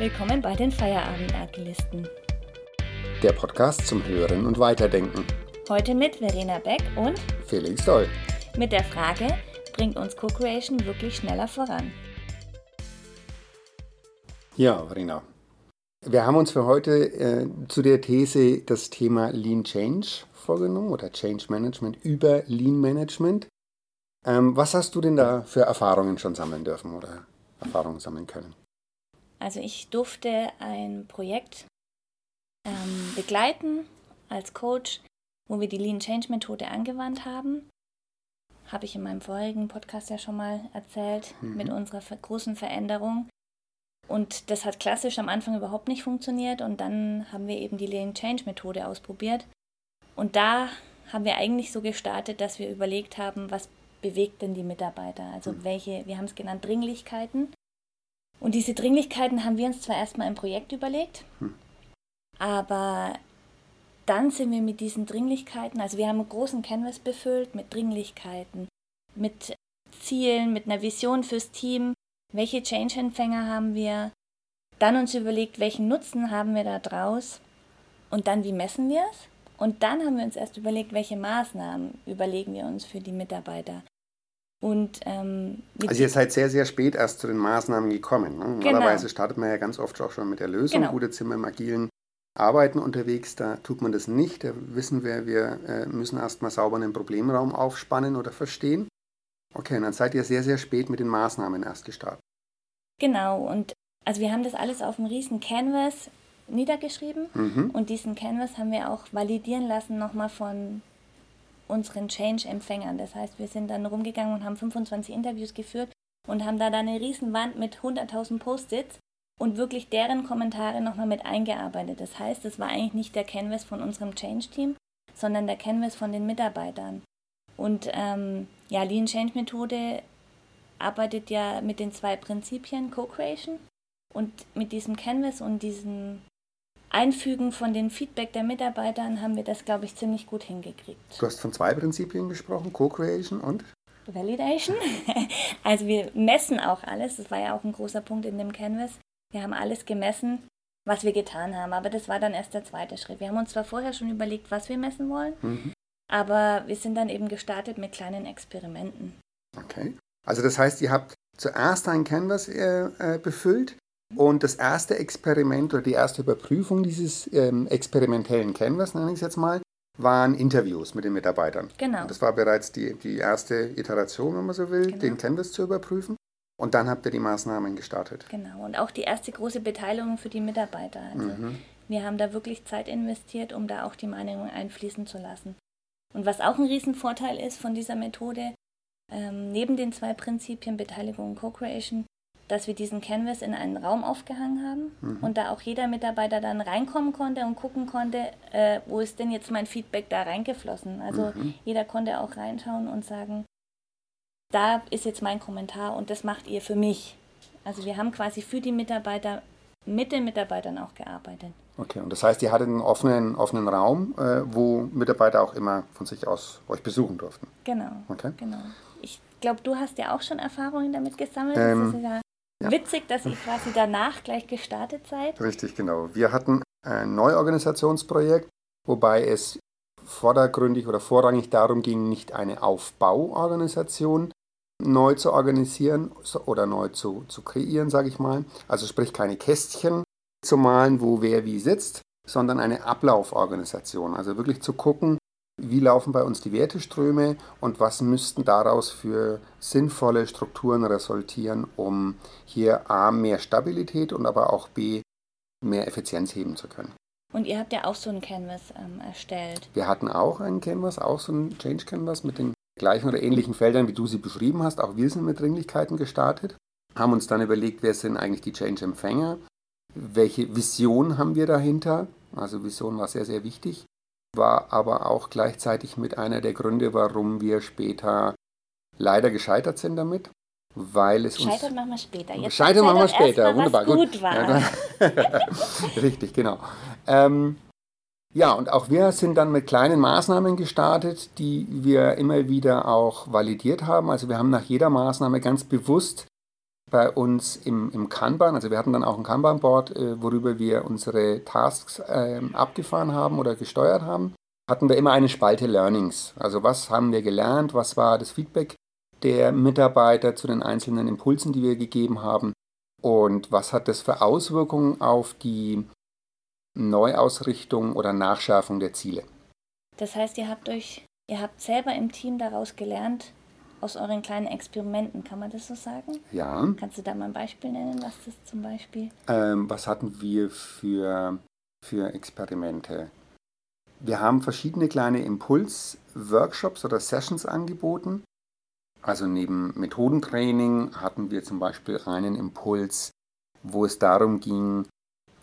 Willkommen bei den Feierabend-Agilisten. Der Podcast zum Hören und Weiterdenken. Heute mit Verena Beck und Felix Doll. Mit der Frage, bringt uns Co-Creation wirklich schneller voran? Ja, Verena. Wir haben uns für heute äh, zu der These das Thema Lean Change vorgenommen oder Change Management über Lean Management. Ähm, was hast du denn da für Erfahrungen schon sammeln dürfen oder Erfahrungen sammeln können? Also ich durfte ein Projekt ähm, begleiten als Coach, wo wir die Lean Change Methode angewandt haben. Habe ich in meinem vorigen Podcast ja schon mal erzählt mhm. mit unserer großen Veränderung. Und das hat klassisch am Anfang überhaupt nicht funktioniert und dann haben wir eben die Lean Change Methode ausprobiert. Und da haben wir eigentlich so gestartet, dass wir überlegt haben, was bewegt denn die Mitarbeiter? Also mhm. welche, wir haben es genannt, Dringlichkeiten. Und diese Dringlichkeiten haben wir uns zwar erstmal im Projekt überlegt, hm. aber dann sind wir mit diesen Dringlichkeiten, also wir haben einen großen Canvas befüllt mit Dringlichkeiten, mit Zielen, mit einer Vision fürs Team, welche Change-Empfänger haben wir, dann uns überlegt, welchen Nutzen haben wir da draus und dann wie messen wir es. Und dann haben wir uns erst überlegt, welche Maßnahmen überlegen wir uns für die Mitarbeiter. Und, ähm, also ihr seid sehr, sehr spät erst zu den Maßnahmen gekommen. Ne? Genau. Normalerweise startet man ja ganz oft auch schon mit der Lösung. Genau. Gute Zimmer im agilen Arbeiten unterwegs, da tut man das nicht. Da wissen wir, wir äh, müssen erstmal sauber einen Problemraum aufspannen oder verstehen. Okay, und dann seid ihr sehr, sehr spät mit den Maßnahmen erst gestartet. Genau, und also wir haben das alles auf einem riesen Canvas niedergeschrieben mhm. und diesen Canvas haben wir auch validieren lassen nochmal von unseren Change-Empfängern. Das heißt, wir sind dann rumgegangen und haben 25 Interviews geführt und haben da dann eine Riesenwand mit 100.000 Post-its und wirklich deren Kommentare nochmal mit eingearbeitet. Das heißt, es war eigentlich nicht der Canvas von unserem Change-Team, sondern der Canvas von den Mitarbeitern. Und ähm, ja, Lean Change Methode arbeitet ja mit den zwei Prinzipien Co-Creation und mit diesem Canvas und diesem Einfügen von den Feedback der Mitarbeitern haben wir das, glaube ich, ziemlich gut hingekriegt. Du hast von zwei Prinzipien gesprochen, Co-Creation und? Validation. Also wir messen auch alles. Das war ja auch ein großer Punkt in dem Canvas. Wir haben alles gemessen, was wir getan haben. Aber das war dann erst der zweite Schritt. Wir haben uns zwar vorher schon überlegt, was wir messen wollen, mhm. aber wir sind dann eben gestartet mit kleinen Experimenten. Okay. Also das heißt, ihr habt zuerst ein Canvas äh, äh befüllt, und das erste Experiment oder die erste Überprüfung dieses ähm, experimentellen Canvas, nenne ich es jetzt mal, waren Interviews mit den Mitarbeitern. Genau. Und das war bereits die, die erste Iteration, wenn man so will, genau. den Canvas zu überprüfen. Und dann habt ihr die Maßnahmen gestartet. Genau. Und auch die erste große Beteiligung für die Mitarbeiter. Also mhm. wir haben da wirklich Zeit investiert, um da auch die Meinungen einfließen zu lassen. Und was auch ein Riesenvorteil ist von dieser Methode, ähm, neben den zwei Prinzipien Beteiligung und Co-Creation, dass wir diesen Canvas in einen Raum aufgehangen haben mhm. und da auch jeder Mitarbeiter dann reinkommen konnte und gucken konnte, äh, wo ist denn jetzt mein Feedback da reingeflossen. Also mhm. jeder konnte auch reinschauen und sagen, da ist jetzt mein Kommentar und das macht ihr für mich. Also wir haben quasi für die Mitarbeiter mit den Mitarbeitern auch gearbeitet. Okay, und das heißt, ihr hattet einen offenen, offenen Raum, äh, wo Mitarbeiter auch immer von sich aus euch besuchen durften. Genau. Okay. genau. Ich glaube, du hast ja auch schon Erfahrungen damit gesammelt. Ähm, das ist ja ja. Witzig, dass ihr quasi danach gleich gestartet seid. Richtig, genau. Wir hatten ein Neuorganisationsprojekt, wobei es vordergründig oder vorrangig darum ging, nicht eine Aufbauorganisation neu zu organisieren oder neu zu, zu kreieren, sage ich mal. Also sprich keine Kästchen zu malen, wo wer wie sitzt, sondern eine Ablauforganisation. Also wirklich zu gucken, wie laufen bei uns die Werteströme und was müssten daraus für sinnvolle Strukturen resultieren, um hier A mehr Stabilität und aber auch B mehr Effizienz heben zu können. Und ihr habt ja auch so ein Canvas ähm, erstellt. Wir hatten auch ein Canvas, auch so ein Change Canvas mit den gleichen oder ähnlichen Feldern, wie du sie beschrieben hast. Auch wir sind mit Dringlichkeiten gestartet, haben uns dann überlegt, wer sind eigentlich die Change-Empfänger, welche Vision haben wir dahinter. Also Vision war sehr, sehr wichtig war aber auch gleichzeitig mit einer der Gründe, warum wir später leider gescheitert sind damit. Weil es Scheitern uns, machen wir später. Jetzt Scheitern machen wir später. Mal, Wunderbar, gut. gut war. Richtig, genau. Ähm, ja, und auch wir sind dann mit kleinen Maßnahmen gestartet, die wir immer wieder auch validiert haben. Also wir haben nach jeder Maßnahme ganz bewusst bei uns im, im Kanban, also wir hatten dann auch ein Kanban-Board, äh, worüber wir unsere Tasks äh, abgefahren haben oder gesteuert haben, hatten wir immer eine Spalte Learnings. Also was haben wir gelernt, was war das Feedback der Mitarbeiter zu den einzelnen Impulsen, die wir gegeben haben und was hat das für Auswirkungen auf die Neuausrichtung oder Nachschärfung der Ziele. Das heißt, ihr habt euch, ihr habt selber im Team daraus gelernt, aus euren kleinen Experimenten, kann man das so sagen? Ja. Kannst du da mal ein Beispiel nennen, was das zum Beispiel? Ähm, was hatten wir für, für Experimente? Wir haben verschiedene kleine Impuls-Workshops oder Sessions angeboten. Also neben Methodentraining hatten wir zum Beispiel einen Impuls, wo es darum ging,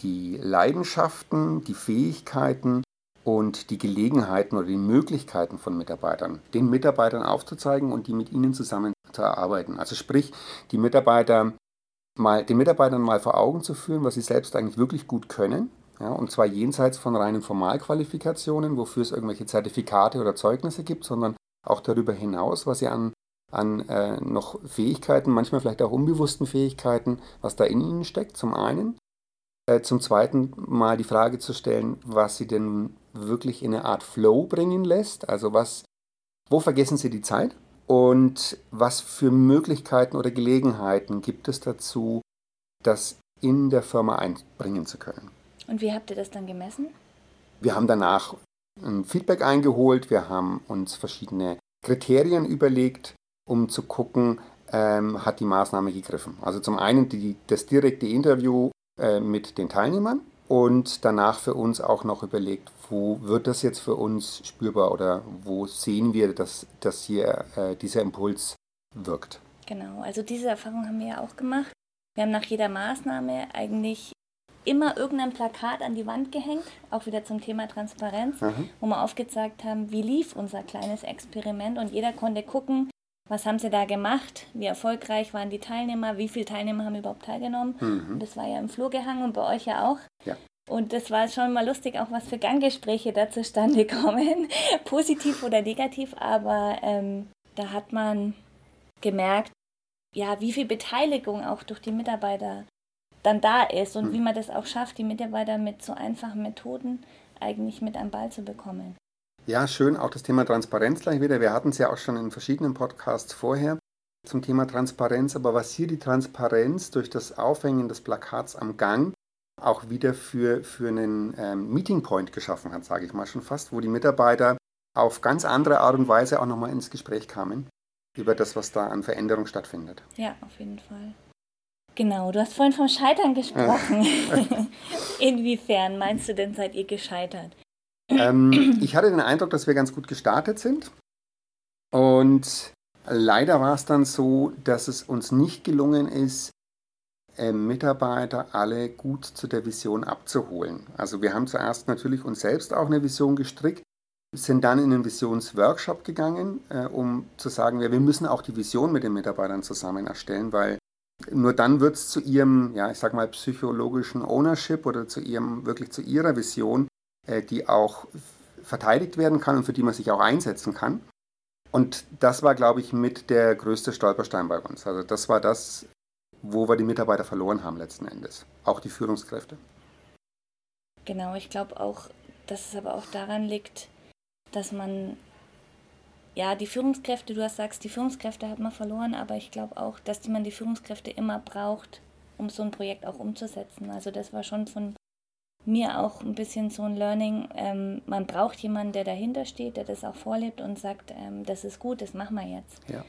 die Leidenschaften, die Fähigkeiten und die Gelegenheiten oder die Möglichkeiten von Mitarbeitern, den Mitarbeitern aufzuzeigen und die mit ihnen zusammen zu erarbeiten. Also sprich, die Mitarbeiter mal, den Mitarbeitern mal vor Augen zu führen, was sie selbst eigentlich wirklich gut können. Ja, und zwar jenseits von reinen Formalqualifikationen, wofür es irgendwelche Zertifikate oder Zeugnisse gibt, sondern auch darüber hinaus, was sie an, an äh, noch Fähigkeiten, manchmal vielleicht auch unbewussten Fähigkeiten, was da in ihnen steckt, zum einen. Äh, zum zweiten mal die Frage zu stellen, was sie denn wirklich in eine Art Flow bringen lässt. Also was, wo vergessen Sie die Zeit? Und was für Möglichkeiten oder Gelegenheiten gibt es dazu, das in der Firma einbringen zu können? Und wie habt ihr das dann gemessen? Wir haben danach ein Feedback eingeholt, wir haben uns verschiedene Kriterien überlegt, um zu gucken, ähm, hat die Maßnahme gegriffen. Also zum einen die, das direkte Interview äh, mit den Teilnehmern und danach für uns auch noch überlegt, wo wird das jetzt für uns spürbar oder wo sehen wir, dass, dass hier äh, dieser Impuls wirkt. Genau, also diese Erfahrung haben wir ja auch gemacht. Wir haben nach jeder Maßnahme eigentlich immer irgendein Plakat an die Wand gehängt, auch wieder zum Thema Transparenz, mhm. wo wir aufgezeigt haben, wie lief unser kleines Experiment und jeder konnte gucken, was haben sie da gemacht, wie erfolgreich waren die Teilnehmer, wie viele Teilnehmer haben überhaupt teilgenommen. Mhm. Das war ja im Flur gehangen und bei euch ja auch. Ja. Und das war schon mal lustig, auch was für Ganggespräche da zustande kommen, positiv oder negativ, aber ähm, da hat man gemerkt, ja, wie viel Beteiligung auch durch die Mitarbeiter dann da ist und mhm. wie man das auch schafft, die Mitarbeiter mit so einfachen Methoden eigentlich mit am Ball zu bekommen. Ja, schön, auch das Thema Transparenz gleich wieder. Wir hatten es ja auch schon in verschiedenen Podcasts vorher zum Thema Transparenz, aber was hier die Transparenz durch das Aufhängen des Plakats am Gang auch wieder für, für einen ähm, Meeting Point geschaffen hat, sage ich mal schon fast, wo die Mitarbeiter auf ganz andere Art und Weise auch nochmal ins Gespräch kamen über das, was da an Veränderung stattfindet. Ja, auf jeden Fall. Genau, du hast vorhin vom Scheitern gesprochen. Inwiefern meinst du denn, seid ihr gescheitert? Ähm, ich hatte den Eindruck, dass wir ganz gut gestartet sind. Und leider war es dann so, dass es uns nicht gelungen ist, äh, Mitarbeiter alle gut zu der Vision abzuholen. Also wir haben zuerst natürlich uns selbst auch eine Vision gestrickt, sind dann in einen Visionsworkshop gegangen, äh, um zu sagen, ja, wir müssen auch die Vision mit den Mitarbeitern zusammen erstellen, weil nur dann wird es zu ihrem, ja, ich sag mal, psychologischen Ownership oder zu ihrem, wirklich zu ihrer Vision, die auch verteidigt werden kann und für die man sich auch einsetzen kann. Und das war, glaube ich, mit der größte Stolperstein bei uns. Also das war das, wo wir die Mitarbeiter verloren haben letzten Endes. Auch die Führungskräfte. Genau, ich glaube auch, dass es aber auch daran liegt, dass man, ja, die Führungskräfte, du hast sagst, die Führungskräfte hat man verloren, aber ich glaube auch, dass man die Führungskräfte immer braucht, um so ein Projekt auch umzusetzen. Also das war schon von mir auch ein bisschen so ein Learning. Ähm, man braucht jemanden, der dahinter steht, der das auch vorlebt und sagt, ähm, das ist gut, das machen wir jetzt. Ja.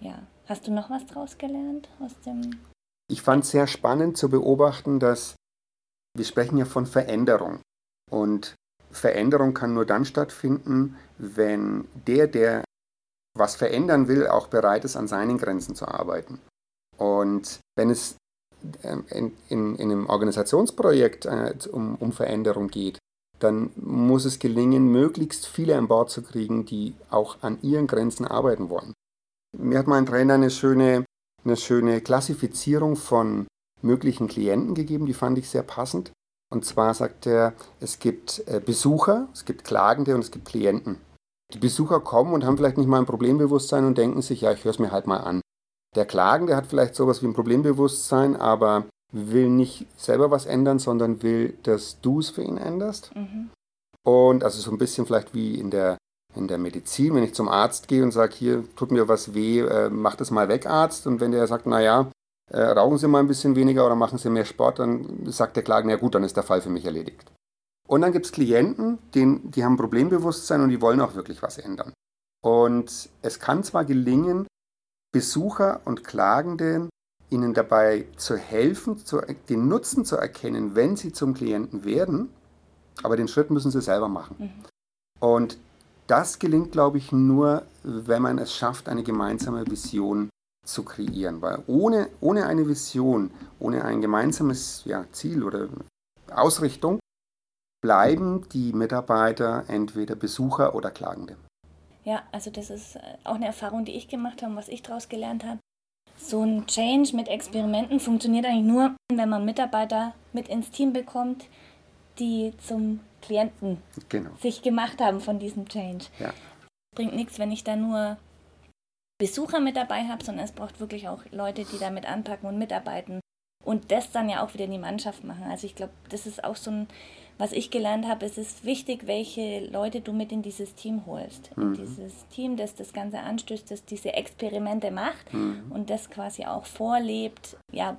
Ja. Hast du noch was draus gelernt aus dem? Ich fand es sehr spannend zu beobachten, dass wir sprechen ja von Veränderung. Und Veränderung kann nur dann stattfinden, wenn der, der was verändern will, auch bereit ist, an seinen Grenzen zu arbeiten. Und wenn es in, in, in einem Organisationsprojekt äh, um, um Veränderung geht, dann muss es gelingen, möglichst viele an Bord zu kriegen, die auch an ihren Grenzen arbeiten wollen. Mir hat mein Trainer eine schöne, eine schöne Klassifizierung von möglichen Klienten gegeben, die fand ich sehr passend. Und zwar sagt er, es gibt äh, Besucher, es gibt Klagende und es gibt Klienten. Die Besucher kommen und haben vielleicht nicht mal ein Problembewusstsein und denken sich, ja, ich höre es mir halt mal an. Der Klagende hat vielleicht sowas wie ein Problembewusstsein, aber will nicht selber was ändern, sondern will, dass du es für ihn änderst. Mhm. Und also so ein bisschen vielleicht wie in der, in der Medizin, wenn ich zum Arzt gehe und sage, hier tut mir was weh, äh, mach das mal weg, Arzt. Und wenn der sagt, naja, äh, rauchen Sie mal ein bisschen weniger oder machen Sie mehr Sport, dann sagt der Klagende, ja gut, dann ist der Fall für mich erledigt. Und dann gibt es Klienten, denen, die haben Problembewusstsein und die wollen auch wirklich was ändern. Und es kann zwar gelingen, Besucher und Klagenden ihnen dabei zu helfen, zu, den Nutzen zu erkennen, wenn sie zum Klienten werden, aber den Schritt müssen sie selber machen. Mhm. Und das gelingt, glaube ich, nur, wenn man es schafft, eine gemeinsame Vision zu kreieren. Weil ohne, ohne eine Vision, ohne ein gemeinsames ja, Ziel oder Ausrichtung, bleiben die Mitarbeiter entweder Besucher oder Klagende. Ja, also das ist auch eine Erfahrung, die ich gemacht habe, was ich daraus gelernt habe. So ein Change mit Experimenten funktioniert eigentlich nur, wenn man Mitarbeiter mit ins Team bekommt, die zum Klienten genau. sich gemacht haben von diesem Change. Ja. Bringt nichts, wenn ich da nur Besucher mit dabei habe, sondern es braucht wirklich auch Leute, die damit anpacken und mitarbeiten und das dann ja auch wieder in die Mannschaft machen. Also ich glaube, das ist auch so ein, was ich gelernt habe, es ist wichtig, welche Leute du mit in dieses Team holst. Mhm. In dieses Team, das das Ganze anstößt, das diese Experimente macht mhm. und das quasi auch vorlebt, ja,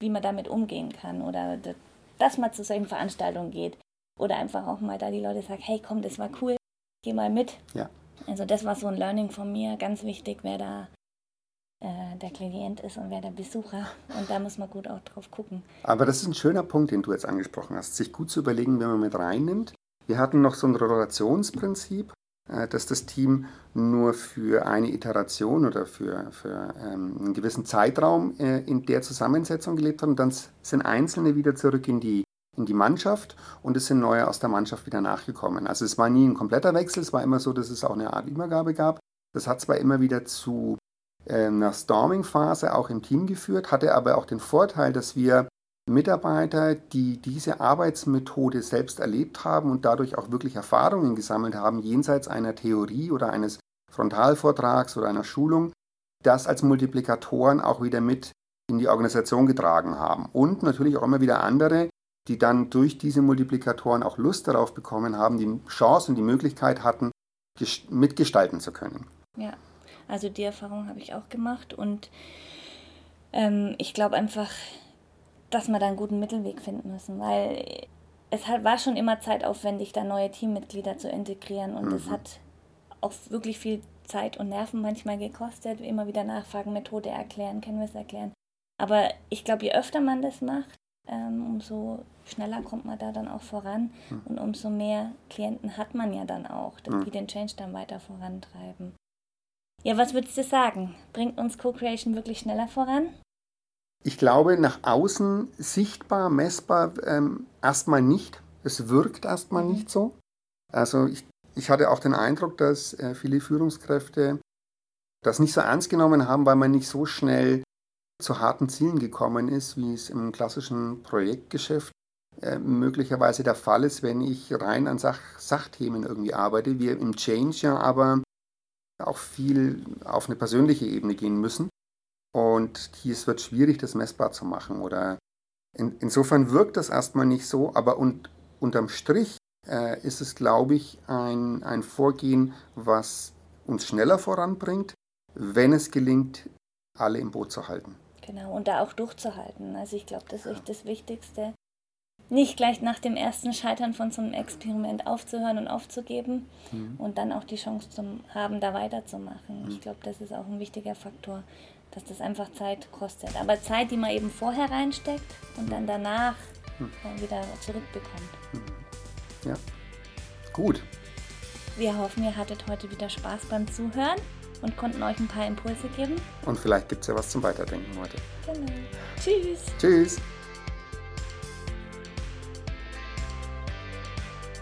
wie man damit umgehen kann oder dass man zu solchen Veranstaltungen geht. Oder einfach auch mal da die Leute sagen, hey komm, das war cool, geh mal mit. Ja. Also das war so ein Learning von mir, ganz wichtig, wer da äh, der Klient ist und wer der Besucher. Und da muss man gut auch drauf gucken. Aber das ist ein schöner Punkt, den du jetzt angesprochen hast, sich gut zu überlegen, wenn man mit reinnimmt. Wir hatten noch so ein Rotationsprinzip, äh, dass das Team nur für eine Iteration oder für, für ähm, einen gewissen Zeitraum äh, in der Zusammensetzung gelebt hat. Und dann sind Einzelne wieder zurück in die, in die Mannschaft und es sind neue aus der Mannschaft wieder nachgekommen. Also es war nie ein kompletter Wechsel, es war immer so, dass es auch eine Art Übergabe gab. Das hat zwar immer wieder zu einer ähm, Storming-Phase auch im Team geführt, hatte aber auch den Vorteil, dass wir Mitarbeiter, die diese Arbeitsmethode selbst erlebt haben und dadurch auch wirklich Erfahrungen gesammelt haben, jenseits einer Theorie oder eines Frontalvortrags oder einer Schulung, das als Multiplikatoren auch wieder mit in die Organisation getragen haben. Und natürlich auch immer wieder andere, die dann durch diese Multiplikatoren auch Lust darauf bekommen haben, die Chance und die Möglichkeit hatten, mitgestalten zu können. Ja. Also die Erfahrung habe ich auch gemacht und ähm, ich glaube einfach, dass wir da einen guten Mittelweg finden müssen, weil es halt war schon immer zeitaufwendig, da neue Teammitglieder zu integrieren und es mhm. hat auch wirklich viel Zeit und Nerven manchmal gekostet, immer wieder nachfragen, Methode erklären, können wir es erklären. Aber ich glaube, je öfter man das macht, ähm, umso schneller kommt man da dann auch voran mhm. und umso mehr Klienten hat man ja dann auch, die mhm. den Change dann weiter vorantreiben. Ja, was würdest du sagen? Bringt uns Co-Creation wirklich schneller voran? Ich glaube, nach außen sichtbar, messbar ähm, erstmal nicht. Es wirkt erstmal mhm. nicht so. Also ich, ich hatte auch den Eindruck, dass äh, viele Führungskräfte das nicht so ernst genommen haben, weil man nicht so schnell zu harten Zielen gekommen ist, wie es im klassischen Projektgeschäft äh, möglicherweise der Fall ist, wenn ich rein an Sach Sachthemen irgendwie arbeite. Wir im Change ja aber auch viel auf eine persönliche Ebene gehen müssen. Und hier es wird schwierig, das messbar zu machen. Oder in, insofern wirkt das erstmal nicht so, aber und, unterm Strich äh, ist es, glaube ich, ein, ein Vorgehen, was uns schneller voranbringt, wenn es gelingt, alle im Boot zu halten. Genau, und da auch durchzuhalten. Also ich glaube, das ist echt das Wichtigste nicht gleich nach dem ersten Scheitern von so einem Experiment aufzuhören und aufzugeben mhm. und dann auch die Chance zu haben, da weiterzumachen. Mhm. Ich glaube, das ist auch ein wichtiger Faktor, dass das einfach Zeit kostet. Aber Zeit, die man eben vorher reinsteckt und dann danach mhm. dann wieder zurückbekommt. Mhm. Ja, gut. Wir hoffen, ihr hattet heute wieder Spaß beim Zuhören und konnten euch ein paar Impulse geben. Und vielleicht gibt es ja was zum Weiterdenken heute. Genau. Tschüss. Tschüss.